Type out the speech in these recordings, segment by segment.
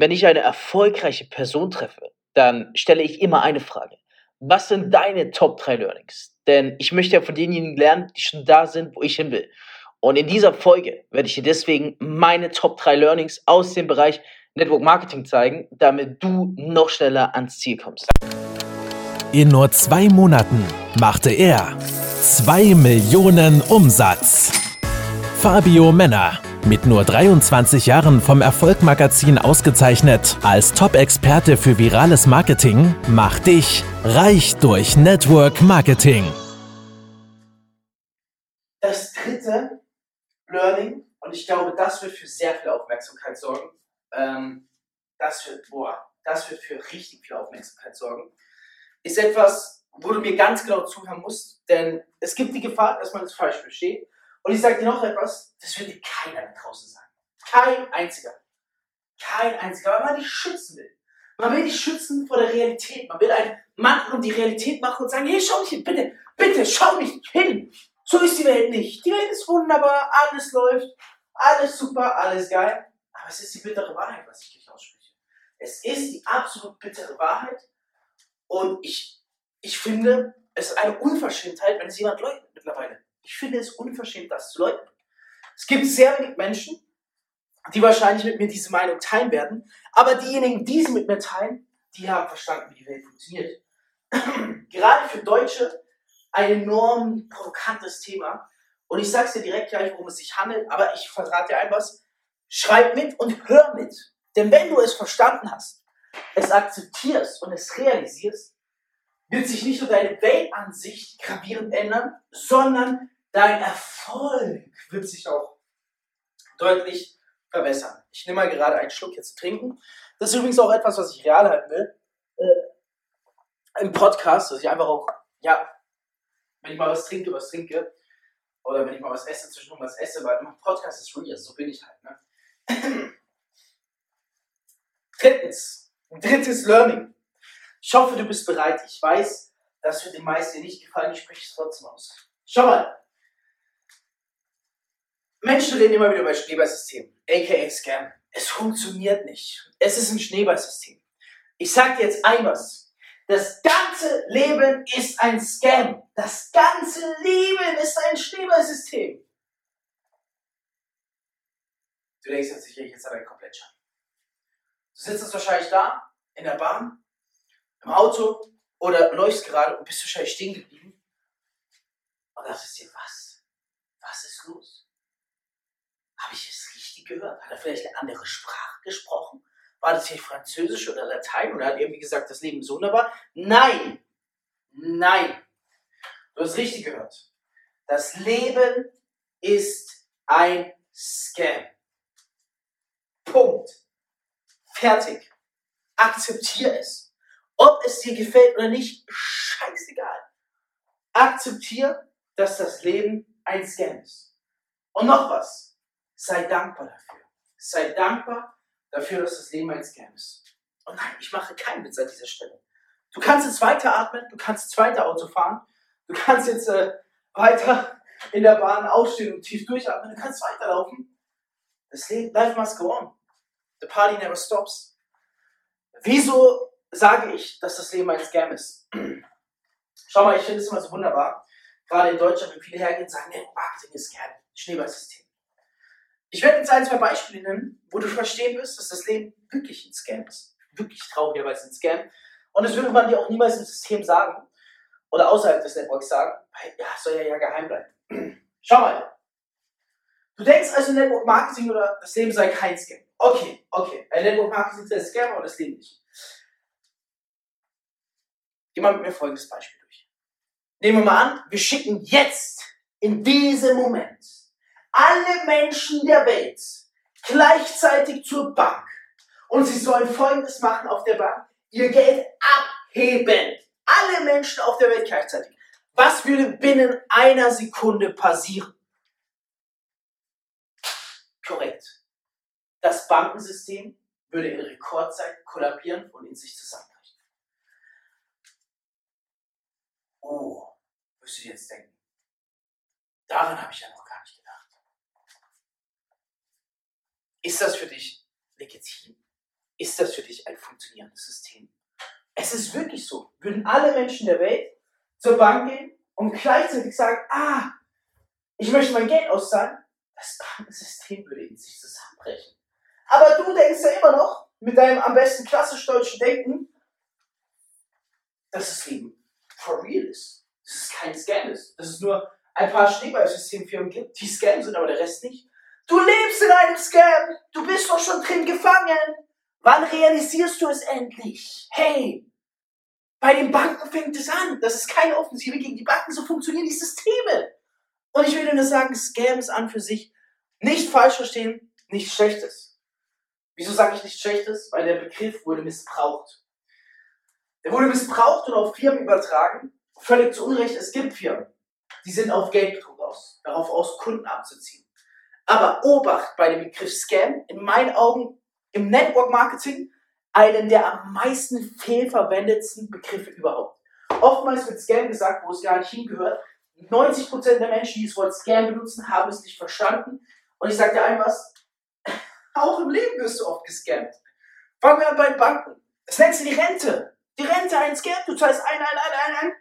Wenn ich eine erfolgreiche Person treffe, dann stelle ich immer eine Frage. Was sind deine Top 3 Learnings? Denn ich möchte ja von denjenigen lernen, die schon da sind, wo ich hin will. Und in dieser Folge werde ich dir deswegen meine Top 3 Learnings aus dem Bereich Network Marketing zeigen, damit du noch schneller ans Ziel kommst. In nur zwei Monaten machte er 2 Millionen Umsatz. Fabio Männer, mit nur 23 Jahren vom Erfolgmagazin ausgezeichnet als Top-Experte für virales Marketing, macht dich reich durch Network Marketing. Das dritte Learning, und ich glaube, das wird für sehr viel Aufmerksamkeit sorgen, ähm, das wird, boah, das wird für richtig viel Aufmerksamkeit sorgen, ist etwas, wo du mir ganz genau zuhören musst, denn es gibt die Gefahr, dass man es falsch versteht. Und ich sage dir noch etwas, das wird dir keiner da draußen sagen. Kein einziger. Kein einziger, weil man dich schützen will. Man will dich schützen vor der Realität. Man will einen Mantel um die Realität machen und sagen, hey, schau nicht hin, bitte, bitte, schau nicht hin. So ist die Welt nicht. Die Welt ist wunderbar, alles läuft, alles super, alles geil. Aber es ist die bittere Wahrheit, was ich dich ausspreche. Es ist die absolut bittere Wahrheit. Und ich, ich finde, es ist eine Unverschämtheit, wenn es jemand leugnet mittlerweile. Ich finde es unverschämt, das zu leugnen. Es gibt sehr wenig Menschen, die wahrscheinlich mit mir diese Meinung teilen werden, aber diejenigen, die sie mit mir teilen, die haben verstanden, wie die Welt funktioniert. Gerade für Deutsche ein enorm provokantes Thema. Und ich sage es dir direkt gleich, worum es sich handelt, aber ich verrate dir ein was. Schreib mit und hör mit. Denn wenn du es verstanden hast, es akzeptierst und es realisierst, wird sich nicht nur deine Weltansicht gravierend ändern, sondern dein Erfolg wird sich auch deutlich verbessern. Ich nehme mal gerade einen Schluck jetzt zu trinken. Das ist übrigens auch etwas, was ich real halten will. Äh, Im Podcast, dass ich einfach auch, ja, wenn ich mal was trinke, was trinke. Oder wenn ich mal was esse, zwischendurch was esse, weil im Podcast ist real, so bin ich halt. Ne? Drittens, drittes Learning. Ich hoffe, du bist bereit. Ich weiß, das wird den meisten nicht gefallen. Ich spreche es trotzdem aus. Schau mal. Menschen reden immer wieder über Schneeballsystem, aka Scam. Es funktioniert nicht. Es ist ein Schneeballsystem. Ich sag dir jetzt ein was. Das ganze Leben ist ein Scam. Das ganze Leben ist ein Schneeballsystem. Du denkst jetzt sicher, jetzt hat er komplett Schaden. Du sitzt jetzt wahrscheinlich da, in der Bahn, im Auto oder läufst gerade und bist wahrscheinlich stehen geblieben. Und dachtest dir, was? Was ist los? Habe ich es richtig gehört? Hat er vielleicht eine andere Sprache gesprochen? War das hier Französisch oder Latein? Oder hat er irgendwie gesagt, das Leben ist wunderbar? Nein! Nein! Du hast richtig gehört. Das Leben ist ein Scam. Punkt. Fertig. Akzeptier es. Ob es dir gefällt oder nicht, scheißegal. Akzeptier, dass das Leben ein Scam ist. Und noch was. Sei dankbar dafür. Sei dankbar dafür, dass das Leben ein Scam ist. Und nein, ich mache keinen Witz an dieser Stelle. Du kannst jetzt weiter atmen, du kannst jetzt weiter Auto fahren, du kannst jetzt äh, weiter in der Bahn aufstehen und tief durchatmen, du kannst weiterlaufen. Das Leben, life must go on. The party never stops. Wieso sage ich, dass das Leben ein Scam ist? Schau mal, ich finde es immer so wunderbar. Gerade in Deutschland, wenn viele hergehen und sagen, nee, Marketing ist Scam, Schneeballsystem. Ich werde jetzt ein, zwei Beispiele nennen, wo du verstehen wirst, dass das Leben wirklich ein Scam ist. Wirklich traurigerweise ein Scam. Und das würde man dir auch niemals im System sagen oder außerhalb des Networks sagen, weil ja, soll ja, ja geheim bleiben. Schau mal. Du denkst also Network Marketing oder das Leben sei kein Scam. Okay, okay. Ein Network Marketing ist ein Scam, aber das Leben nicht. Geh mal mit mir folgendes Beispiel durch. Nehmen wir mal an, wir schicken jetzt in diesem Moment alle Menschen der Welt gleichzeitig zur Bank und sie sollen Folgendes machen auf der Bank, ihr Geld abheben. Alle Menschen auf der Welt gleichzeitig. Was würde binnen einer Sekunde passieren? Korrekt. Das Bankensystem würde in Rekordzeit kollabieren und in sich zusammenbrechen. Oh, wirst du jetzt denken. Daran habe ich ja noch gar nicht gedacht. Ist das für dich legitim? ist das für dich ein funktionierendes System. Es ist wirklich so. Würden alle Menschen der Welt zur Bank gehen und gleichzeitig sagen, ah, ich möchte mein Geld auszahlen, das Bankensystem würde in sich zusammenbrechen. Aber du denkst ja immer noch mit deinem am besten klassisch deutschen Denken, dass das Leben for real ist. Dass es kein Scam ist. Dass es nur ein paar Schneeballsystemfirmen gibt, die Scam sind, aber der Rest nicht. Du lebst in einem Scam. Du bist doch schon drin gefangen. Wann realisierst du es endlich? Hey, bei den Banken fängt es an. Das ist keine Offensive gegen die Banken. So funktionieren die Systeme. Und ich will nur sagen, Scams an für sich nicht falsch verstehen, nichts Schlechtes. Wieso sage ich nichts Schlechtes? Weil der Begriff wurde missbraucht. Der wurde missbraucht und auf Firmen übertragen. Völlig zu Unrecht. Es gibt Firmen, die sind auf Geldbetrug aus, darauf aus, Kunden abzuziehen. Aber Obacht bei dem Begriff Scam, in meinen Augen im Network Marketing, einen der am meisten fehlverwendetsten Begriffe überhaupt. Oftmals wird Scam gesagt, wo es gar nicht hingehört. 90% der Menschen, die das Wort Scam benutzen, haben es nicht verstanden. Und ich sage dir ein was, auch im Leben wirst du oft gescammt. Fangen wir an bei Banken. Das nennst du die Rente. Die Rente ein Scam, du zahlst ein, ein, ein, ein, ein.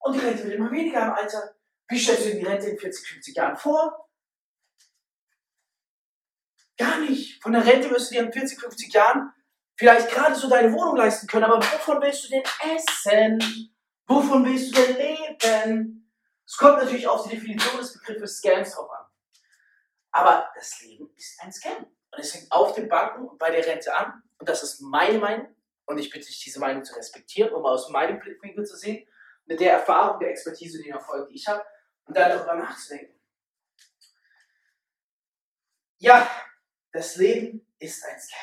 Und die Rente wird immer weniger im Alter. Wie stellst du dir die Rente in 40, 50 Jahren vor? Gar nicht. Von der Rente wirst du dir in 40, 50 Jahren vielleicht gerade so deine Wohnung leisten können, aber wovon willst du denn essen? Wovon willst du denn leben? Es kommt natürlich auf die Definition des Begriffes Scams drauf an. Aber das Leben ist ein Scam. Und es fängt auf den Banken und bei der Rente an. Und das ist meine Meinung. Und ich bitte dich, diese Meinung zu respektieren, um aus meinem Blickwinkel zu sehen, mit der Erfahrung, der Expertise, den Erfolg, die ich habe, und darüber nachzudenken. Ja, das Leben ist ein Scam.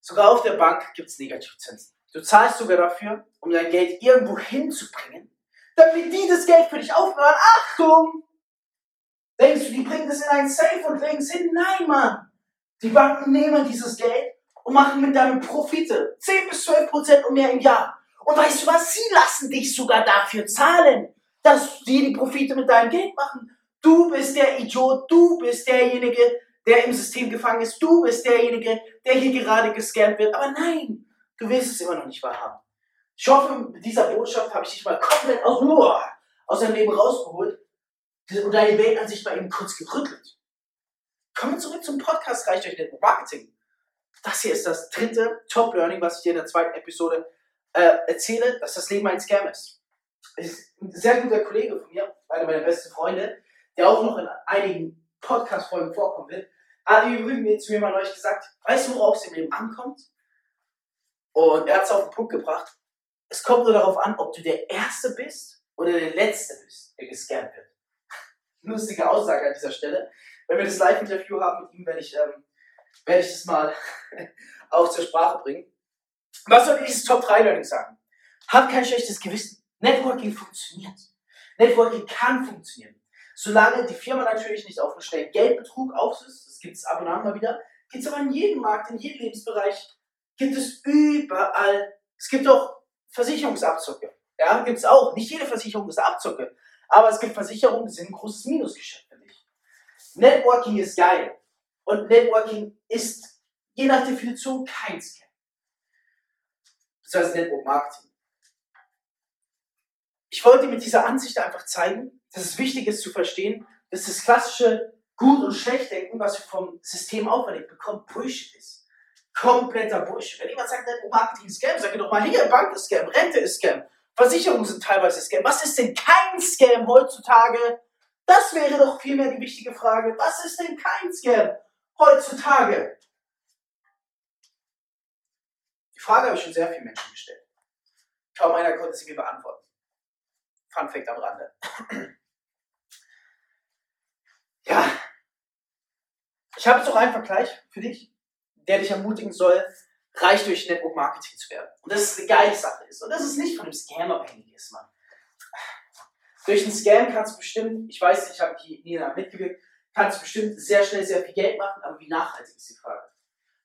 Sogar auf der Bank gibt es Negativzinsen. Du zahlst sogar dafür, um dein Geld irgendwo hinzubringen, damit die das Geld für dich aufbewahren. Achtung! Denkst du, die bringen das in ein Safe und legen es hin? Nein, Mann! Die Banken nehmen dieses Geld und machen mit deinem Profite 10 bis 12 Prozent und mehr im Jahr. Und weißt du was? Sie lassen dich sogar dafür zahlen, dass sie die Profite mit deinem Geld machen. Du bist der Idiot, du bist derjenige, der im System gefangen ist, du bist derjenige, der hier gerade gescampt wird. Aber nein, du willst es immer noch nicht wahrhaben. Ich hoffe, mit dieser Botschaft habe ich dich mal komplett aus, aus deinem Leben rausgeholt und deine Weltansicht mal eben kurz gerüttelt. Kommen wir zurück zum Podcast Reicht euch Network Marketing. Das hier ist das dritte Top-Learning, was ich dir in der zweiten Episode äh, erzähle, dass das Leben ein Scam ist. ist ein sehr guter Kollege von mir, einer meiner besten Freunde, der auch noch in einigen Podcast-Folgen vorkommen wird, hat übrigens zu mir mal neulich gesagt, weißt du, worauf es im Leben ankommt? Und er hat es auf den Punkt gebracht, es kommt nur darauf an, ob du der Erste bist oder der Letzte bist, der gescampt wird. Lustige Aussage an dieser Stelle. Wenn wir das Live-Interview haben mit ihm, werde ich, ähm, werde ich das mal auch zur Sprache bringen. Was soll dieses Top 3 Learning sagen? Hab kein schlechtes Gewissen. Networking funktioniert. Networking kann funktionieren. Solange die Firma natürlich nicht auf einen schnellen Geldbetrug ist, das gibt es ab und an mal wieder, gibt es aber in jedem Markt, in jedem Lebensbereich, gibt es überall. Es gibt auch Versicherungsabzocke. Ja, gibt es auch. Nicht jede Versicherung ist Abzocke. Aber es gibt Versicherungen, die sind ein großes Minusgeschäft für dich. Networking ist geil. Und Networking ist je nach Definition kein Scam das heißt Network Marketing. Ich wollte mit dieser Ansicht einfach zeigen, dass es wichtig ist zu verstehen, dass das klassische Gut- und Schlechtdenken, was wir vom System auferlegt bekommen, Bullshit ist. Kompletter Bullshit. Wenn jemand sagt, Marketing ist Scam, sag ich doch mal, hier, Bank ist Scam, Rente ist Scam, Versicherungen sind teilweise Scam. Was ist denn kein Scam heutzutage? Das wäre doch vielmehr die wichtige Frage. Was ist denn kein Scam heutzutage? Die Frage habe ich schon sehr vielen Menschen gestellt. Kaum einer konnte sie mir beantworten. Fun Fact am Rande. ja. Ich habe jetzt auch einen Vergleich für dich, der dich ermutigen soll, reich durch Network Marketing zu werden. Und das ist eine geile Sache ist. Und das ist nicht von einem Scam abhängig ist, Mann. Durch einen Scam kannst du bestimmt, ich weiß ich habe die Nina mitgewirkt, kannst du bestimmt sehr schnell sehr viel Geld machen, aber wie nachhaltig ist die Frage?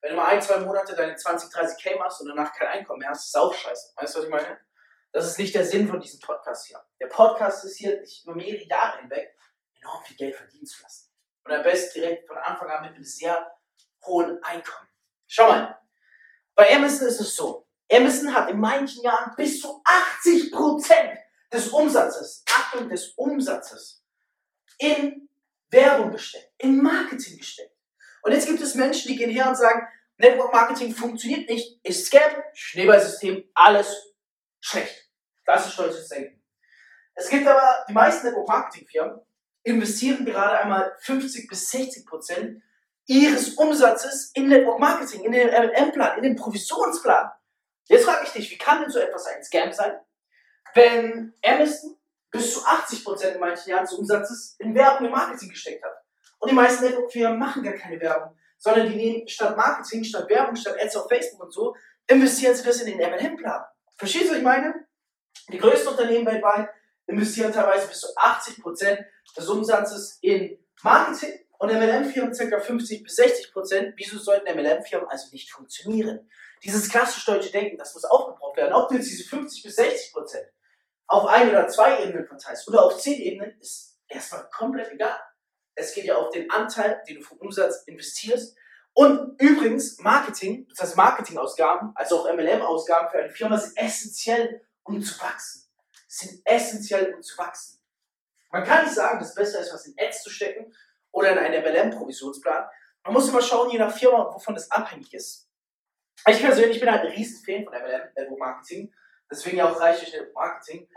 Wenn du mal ein, zwei Monate deine 20, 30 K machst und danach kein Einkommen mehr hast, ist auch scheiße. Weißt du, was ich meine? Das ist nicht der Sinn von diesem Podcast hier. Der Podcast ist hier, dich über mehrere Jahre hinweg enorm viel Geld verdienen zu lassen. Und am besten direkt von Anfang an mit einem sehr hohen Einkommen. Schau mal, bei Amazon ist es so, Amazon hat in manchen Jahren bis zu 80% des Umsatzes, Achtung, des Umsatzes in Werbung gesteckt, in Marketing gesteckt. Und jetzt gibt es Menschen, die gehen her und sagen, Network Marketing funktioniert nicht, ist Scam, Schneeballsystem, alles schlecht. Das ist stolzes Denken. Es gibt aber, die meisten Network Marketing Firmen investieren gerade einmal 50 bis 60 Prozent ihres Umsatzes in Network Marketing, in den MLM-Plan, in den Provisionsplan. Jetzt frage ich dich, wie kann denn so etwas ein Scam sein, wenn Amazon bis zu 80 Prozent in manchen Jahren des Umsatzes in Werbung und Marketing gesteckt hat? Und die meisten Network-Firmen machen gar keine Werbung, sondern die nehmen statt Marketing, statt Werbung, statt Ads auf Facebook und so, investieren sie das in den MLM-Plan. Verstehst du, was ich meine? Die größten Unternehmen weltweit investieren teilweise bis zu 80% des Umsatzes in Marketing und MLM-Firmen ca. 50 bis 60%. Wieso sollten MLM-Firmen also nicht funktionieren? Dieses klassisch deutsche Denken, das muss aufgebraucht werden. Ob du jetzt diese 50 bis 60% auf ein oder zwei Ebenen verteilst oder auf zehn Ebenen, ist erstmal komplett egal. Es geht ja auf den Anteil, den du vom Umsatz investierst. Und übrigens, Marketing, das heißt Marketingausgaben, also auch MLM-Ausgaben für eine Firma sind essentiell, um zu wachsen. Sind essentiell, um zu wachsen. Man kann nicht sagen, dass es besser ist, was in Ads zu stecken oder in einen MLM-Provisionsplan. Man muss immer schauen, je nach Firma, wovon das abhängig ist. Ich persönlich bin halt ein riesen Fan von MLM, Network Marketing. Deswegen ja auch reiche ich Network Marketing.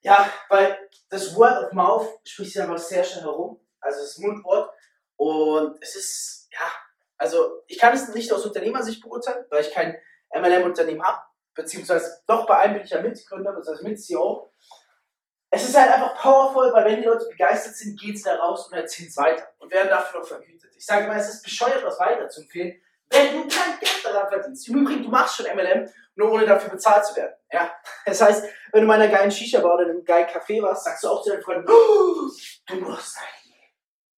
Ja, weil das Word of Mouth spricht sich einfach sehr schnell herum. Also das Mundwort. Und es ist, ja, also ich kann es nicht aus Unternehmersicht beurteilen, weil ich kein MLM-Unternehmen habe. Beziehungsweise doch bei einem bin ich ja Mitgründer, beziehungsweise mit CEO. Es ist halt einfach powerful, weil wenn die Leute begeistert sind, gehen sie da raus und erzählen es weiter und werden dafür noch vergütet. Ich sage mal, es ist bescheuert, was weiter zu empfehlen, wenn du kein Geld daran verdienst. Im Übrigen, du machst schon MLM, nur ohne dafür bezahlt zu werden. Ja? Das heißt, wenn du mal in einer geilen Shisha-Bar oder in einem geilen Café warst, sagst du auch zu deinen Freunden, oh, du musst eigentlich.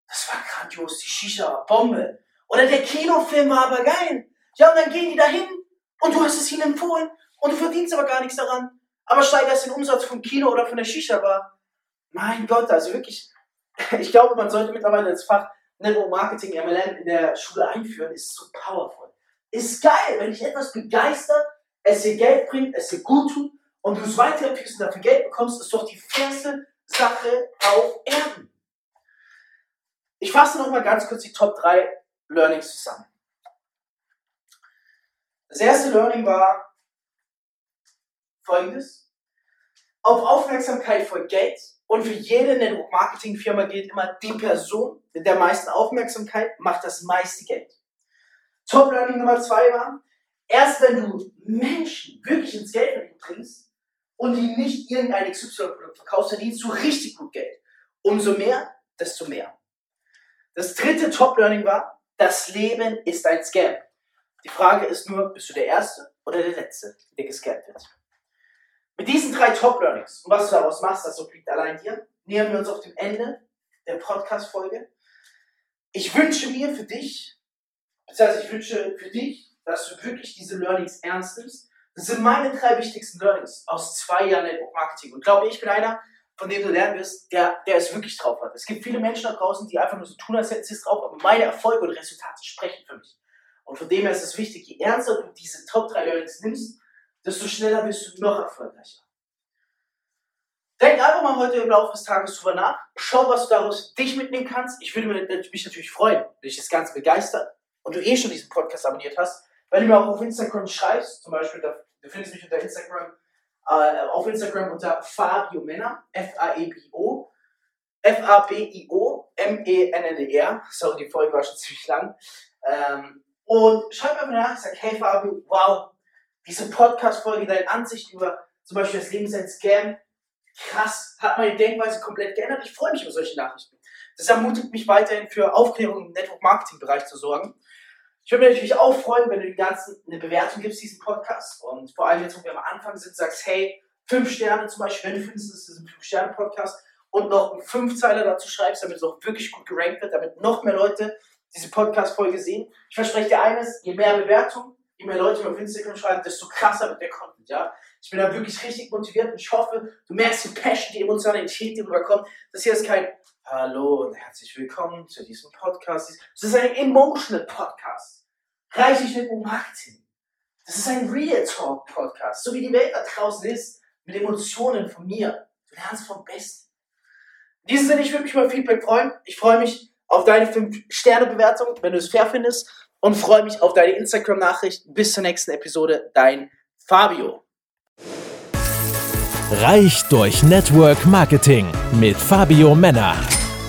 Das war grandios, die Shisha war Bombe. Oder der Kinofilm war aber geil. Ja, und dann gehen die dahin und du hast es ihnen empfohlen und du verdienst aber gar nichts daran. Aber steigerst den Umsatz vom Kino oder von der Shisha-Bar. Mein Gott, also wirklich, ich glaube, man sollte mittlerweile das Fach Network Marketing MLM in der Schule einführen, ist so powerful. Ist geil, wenn dich etwas begeistert, es dir Geld bringt, es dir gut tut und du es weiterempfiehlst und dafür Geld bekommst, ist doch die fairste Sache auf Erden. Ich fasse nochmal ganz kurz die Top 3 Learnings zusammen. Das erste Learning war folgendes. Auf Aufmerksamkeit folgt Geld und für jede Network-Marketing-Firma gilt immer, die Person mit der meisten Aufmerksamkeit macht das meiste Geld. Top Learning Nummer zwei war, erst wenn du Menschen wirklich ins Geld bringst und die nicht irgendein XY-Produkt verkaufst, verdienst du richtig gut Geld. Umso mehr, desto mehr. Das dritte Top Learning war, das Leben ist ein Scam. Die Frage ist nur, bist du der Erste oder der Letzte, der gescampt wird? Mit diesen drei Top-Learnings und was du daraus machst, das obliegt allein dir, nähern wir uns auf dem Ende der Podcast-Folge. Ich wünsche mir für dich, beziehungsweise ich wünsche für dich, dass du wirklich diese Learnings ernst nimmst. Das sind meine drei wichtigsten Learnings aus zwei Jahren Network Marketing. Und glaube ich bin einer, von dem du lernen wirst, der, der es wirklich drauf hat. Es gibt viele Menschen da draußen, die einfach nur so tun, als hätten sie es drauf, aber meine Erfolge und Resultate sprechen für mich. Und von dem her ist es wichtig, je ernster du diese Top 3 Learnings nimmst, desto schneller bist du noch erfolgreicher. Denk einfach mal heute im Laufe des Tages drüber nach. Schau, was du daraus dich mitnehmen kannst. Ich würde mich natürlich freuen, wenn dich das Ganze begeistert und du eh schon diesen Podcast abonniert hast, wenn du mir auch auf Instagram schreibst, zum Beispiel, du findest mich unter Instagram, äh, auf Instagram unter Fabio Männer, F-A-E-B-O, F-A-B-I-O, M-E-N-N-E-R. Sorry, die Folge war schon ziemlich lang. Ähm, und schreib mir nach, sag, hey Fabio, wow, diese Podcast-Folge, deine Ansicht über zum Beispiel das Leben ist ein Scam, krass, hat meine Denkweise komplett geändert. Ich freue mich über solche Nachrichten. Das ermutigt mich weiterhin für Aufklärung im Network-Marketing-Bereich zu sorgen. Ich würde mich natürlich auch freuen, wenn du den ganzen eine Bewertung gibst, diesen Podcast. Und vor allem jetzt, wo wir am Anfang sind, sagst, hey, fünf Sterne zum Beispiel, wenn du findest, das ist ein Fünf-Sterne-Podcast und noch einen Fünfzeiler dazu schreibst, damit es auch wirklich gut gerankt wird, damit noch mehr Leute diese Podcast-Folge sehen. Ich verspreche dir eines, je mehr Bewertungen, je mehr Leute mir auf Instagram schreiben, desto krasser wird der Content, ja. Ich bin da wirklich richtig motiviert und ich hoffe, du merkst die Passion, die Emotionalität, die rüberkommt. Das hier ist kein Hallo und herzlich willkommen zu diesem Podcast. Das ist ein Emotional Podcast. Reichlich mit Marketing. Das ist ein Real Talk Podcast. So wie die Welt da draußen ist, mit Emotionen von mir. Du lernst vom Besten. In diesem Sinne, ich würde mich über Feedback freuen. Ich freue mich auf deine 5-Sterne-Bewertung, wenn du es fair findest. Und freue mich auf deine Instagram-Nachricht. Bis zur nächsten Episode. Dein Fabio. Reich durch Network Marketing mit Fabio Männer.